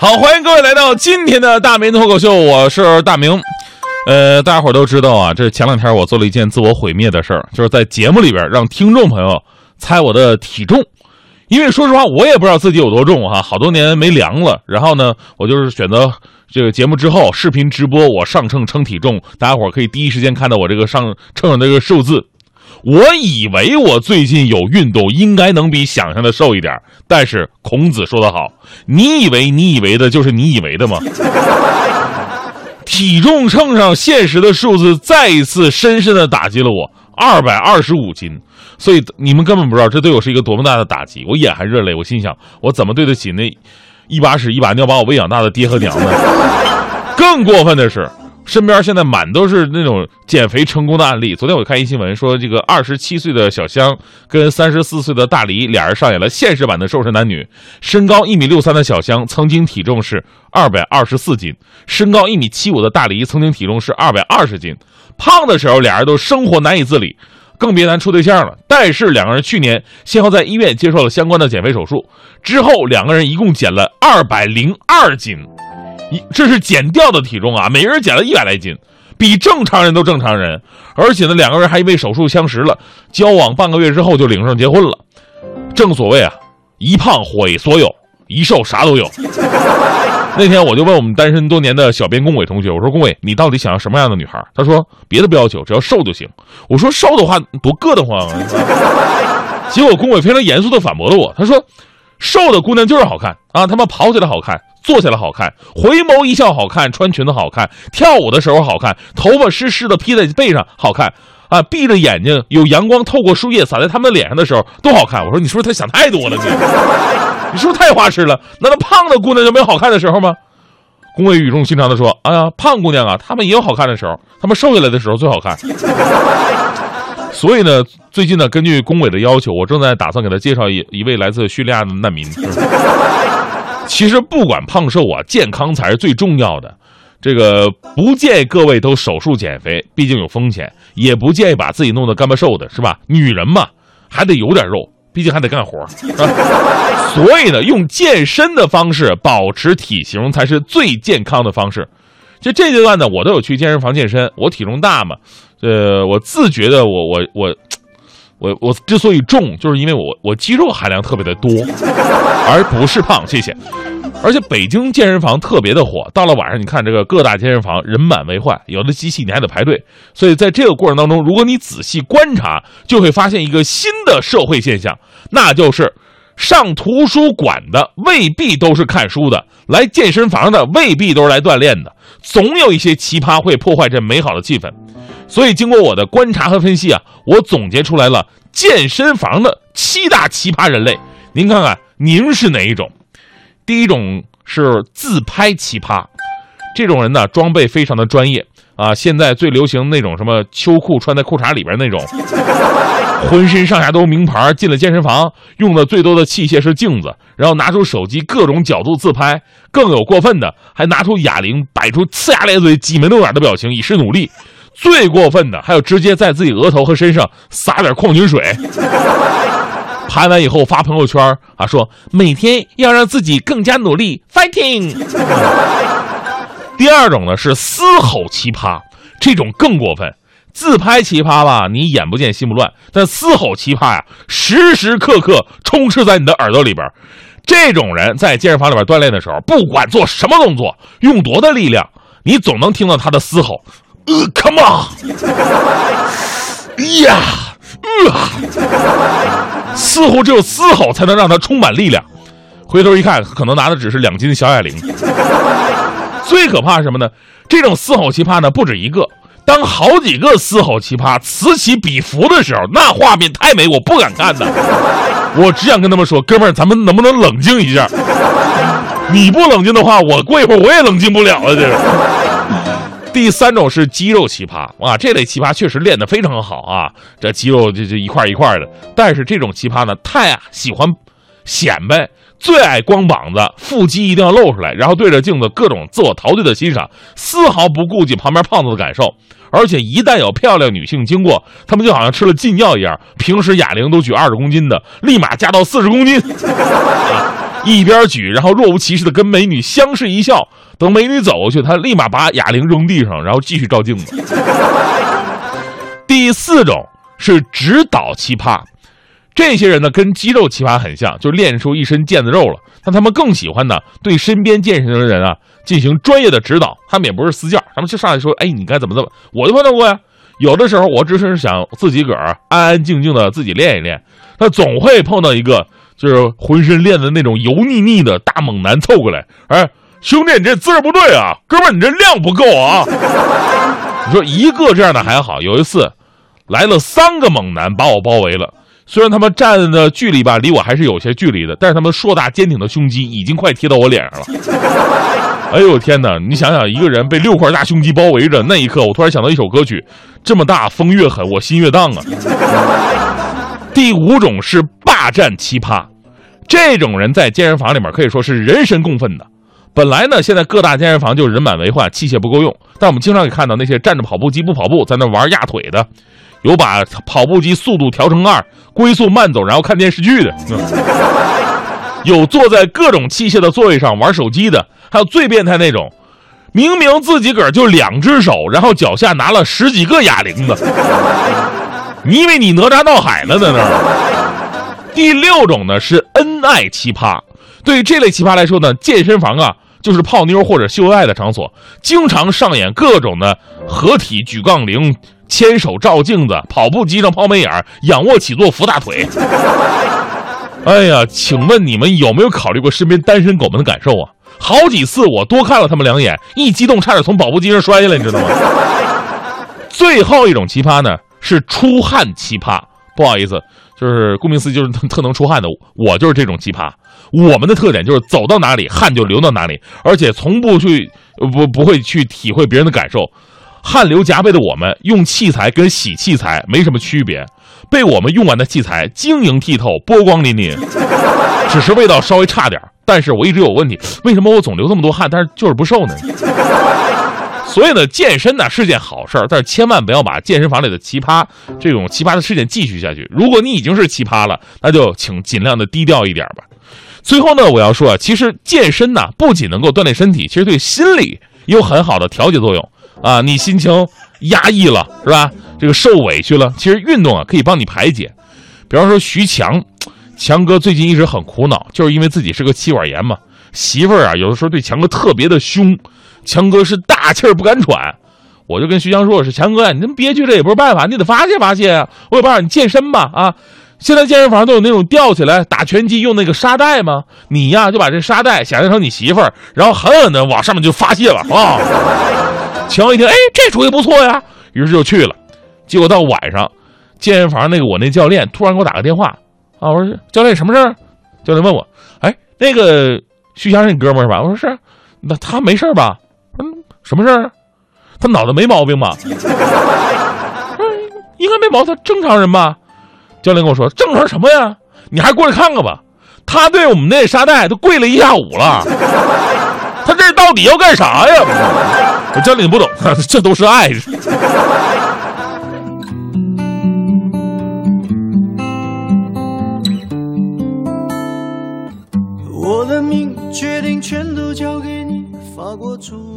好，欢迎各位来到今天的大明脱口秀，我是大明。呃，大家伙都知道啊，这是前两天我做了一件自我毁灭的事儿，就是在节目里边让听众朋友猜我的体重。因为说实话，我也不知道自己有多重哈，好多年没量了。然后呢，我就是选择这个节目之后视频直播，我上秤称体重，大家伙可以第一时间看到我这个上秤的这个数字。我以为我最近有运动，应该能比想象的瘦一点。但是孔子说得好，你以为你以为的就是你以为的吗？体重秤上现实的数字再一次深深的打击了我，二百二十五斤。所以你们根本不知道这对我是一个多么大的打击。我眼含热泪，我心想，我怎么对得起那一把屎一把尿把我喂养大的爹和娘呢？更过分的是。身边现在满都是那种减肥成功的案例。昨天我看一新闻说，这个二十七岁的小香跟三十四岁的大黎俩人上演了现实版的瘦身男女。身高一米六三的小香曾经体重是二百二十四斤，身高一米七五的大黎曾经体重是二百二十斤。胖的时候俩人都生活难以自理，更别谈处对象了。但是两个人去年先后在医院接受了相关的减肥手术，之后两个人一共减了二百零二斤。一这是减掉的体重啊，每个人减了一百来斤，比正常人都正常人。而且呢，两个人还因为手术相识了，交往半个月之后就领证结婚了。正所谓啊，一胖毁所有，一瘦啥都有。那天我就问我们单身多年的小编龚伟同学，我说龚伟，你到底想要什么样的女孩？他说别的不要求，只要瘦就行。我说瘦的话多硌得慌啊。结果龚伟非常严肃地反驳了我，他说瘦的姑娘就是好看啊，他们跑起来好看。坐下来好看，回眸一笑好看，穿裙子好看，跳舞的时候好看，头发湿湿的披在背上好看啊！闭着眼睛，有阳光透过树叶洒在他们脸上的时候都好看。我说，你是不是 他想太多了？你，你是不是太花痴了？难道胖的姑娘就没有好看的时候吗？龚伟语重心长地说：“哎呀，胖姑娘啊，她们也有好看的时候，她们瘦下来的时候最好看。所以呢，最近呢，根据龚伟的要求，我正在打算给他介绍一一位来自叙利亚的难民。”其实不管胖瘦啊，健康才是最重要的。这个不建议各位都手术减肥，毕竟有风险；也不建议把自己弄得干巴瘦的，是吧？女人嘛，还得有点肉，毕竟还得干活。所以呢，用健身的方式保持体型才是最健康的方式。就这阶段呢，我都有去健身房健身。我体重大嘛，呃，我自觉的，我我我。我我之所以重，就是因为我我肌肉含量特别的多，而不是胖。谢谢。而且北京健身房特别的火，到了晚上，你看这个各大健身房人满为患，有的机器你还得排队。所以在这个过程当中，如果你仔细观察，就会发现一个新的社会现象，那就是上图书馆的未必都是看书的，来健身房的未必都是来锻炼的，总有一些奇葩会破坏这美好的气氛。所以，经过我的观察和分析啊，我总结出来了健身房的七大奇葩人类。您看看，您是哪一种？第一种是自拍奇葩，这种人呢，装备非常的专业啊。现在最流行那种什么秋裤穿在裤衩里边那种，浑身上下都名牌。进了健身房，用的最多的器械是镜子，然后拿出手机各种角度自拍。更有过分的，还拿出哑铃，摆出呲牙咧嘴、挤眉弄眼的表情，以示努力。最过分的还有直接在自己额头和身上撒点矿泉水，拍完以后发朋友圈啊，说每天要让自己更加努力，fighting。第二种呢是嘶吼奇葩，这种更过分。自拍奇葩吧，你眼不见心不乱，但嘶吼奇葩呀，时时刻刻充斥在你的耳朵里边。这种人在健身房里边锻炼的时候，不管做什么动作，用多大力量，你总能听到他的嘶吼。呃，Come on！呀，呃，似乎只有嘶吼才能让他充满力量。回头一看，可能拿的只是两斤小哑铃。最可怕是什么呢？这种嘶吼奇葩呢不止一个。当好几个嘶吼奇葩此起彼伏的时候，那画面太美，我不敢看呐。我只想跟他们说，哥们儿，咱们能不能冷静一下？你不冷静的话，我过一会儿我也冷静不了了，这是。第三种是肌肉奇葩哇，这类奇葩确实练得非常好啊，这肌肉就就一块一块的。但是这种奇葩呢，太喜欢显摆，最爱光膀子，腹肌一定要露出来，然后对着镜子各种自我陶醉的欣赏，丝毫不顾及旁边胖子的感受。而且一旦有漂亮女性经过，他们就好像吃了禁药一样，平时哑铃都举二十公斤的，立马加到四十公斤，一边举，然后若无其事的跟美女相视一笑。等美女走过去，他立马把哑铃扔地上，然后继续照镜子。第四种是指导奇葩，这些人呢跟肌肉奇葩很像，就练出一身腱子肉了。但他们更喜欢呢对身边健身的人啊进行专业的指导，他们也不是私教，他们就上来说：“哎，你该怎么怎么。”我就碰到过呀。有的时候我只是想自己个儿安安静静的自己练一练，他总会碰到一个就是浑身练的那种油腻腻的大猛男凑过来，哎。兄弟，你这姿势不对啊！哥们儿，你这量不够啊！你说一个这样的还好，有一次来了三个猛男把我包围了。虽然他们站的距离吧，离我还是有些距离的，但是他们硕大坚挺的胸肌已经快贴到我脸上了。哎呦天哪！你想想，一个人被六块大胸肌包围着，那一刻我突然想到一首歌曲：这么大风越狠，我心越荡啊！第五种是霸占奇葩，这种人在健身房里面可以说是人神共愤的。本来呢，现在各大健身房就人满为患，器械不够用。但我们经常可以看到那些站着跑步机不跑步，在那玩压腿的，有把跑步机速度调成二，龟速慢走然后看电视剧的，有坐在各种器械的座位上玩手机的，还有最变态那种，明明自己个儿就两只手，然后脚下拿了十几个哑铃的。你以为你哪吒闹海呢，在那儿？第六种呢是恩爱奇葩，对于这类奇葩来说呢，健身房啊。就是泡妞或者秀恩爱的场所，经常上演各种的合体举杠铃、牵手照镜子、跑步机上抛媚眼、仰卧起坐扶大腿。哎呀，请问你们有没有考虑过身边单身狗们的感受啊？好几次我多看了他们两眼，一激动差点从跑步机上摔下来，你知道吗？最后一种奇葩呢，是出汗奇葩。不好意思。就是顾名思义，就是特能出汗的。我就是这种奇葩。我们的特点就是走到哪里汗就流到哪里，而且从不去不不会去体会别人的感受。汗流浃背的我们，用器材跟洗器材没什么区别。被我们用完的器材晶莹剔透、波光粼粼，只是味道稍微差点。但是我一直有问题，为什么我总流这么多汗，但是就是不瘦呢？所以呢，健身呢是件好事儿，但是千万不要把健身房里的奇葩这种奇葩的事件继续下去。如果你已经是奇葩了，那就请尽量的低调一点吧。最后呢，我要说啊，其实健身呢不仅能够锻炼身体，其实对心理有很好的调节作用啊。你心情压抑了是吧？这个受委屈了，其实运动啊可以帮你排解。比方说徐强，强哥最近一直很苦恼，就是因为自己是个气管炎嘛。媳妇儿啊，有的时候对强哥特别的凶。强哥是大气儿不敢喘，我就跟徐强说：“我说强哥，你这么憋屈着也不是办法，你得发泄发泄啊！我有办法，你健身吧啊！现在健身房都有那种吊起来打拳击用那个沙袋吗？你呀就把这沙袋想象成你媳妇儿，然后狠狠的往上面就发泄了啊！”强一听，哎，这主意不错呀，于是就去了。结果到晚上，健身房那个我那教练突然给我打个电话啊，我说教练什么事儿？教练问我，哎，那个徐强是你哥们儿是吧？我说是，那他没事吧？嗯什么事儿？他脑子没毛病吧？应该没毛病，正常人吧？教练跟我说：“正常什么呀？你还过来看看吧。”他对我们那沙袋都跪了一下午了。他这到底要干啥呀？我教练不懂，这都是爱。我的命决定全都交给你，发过出。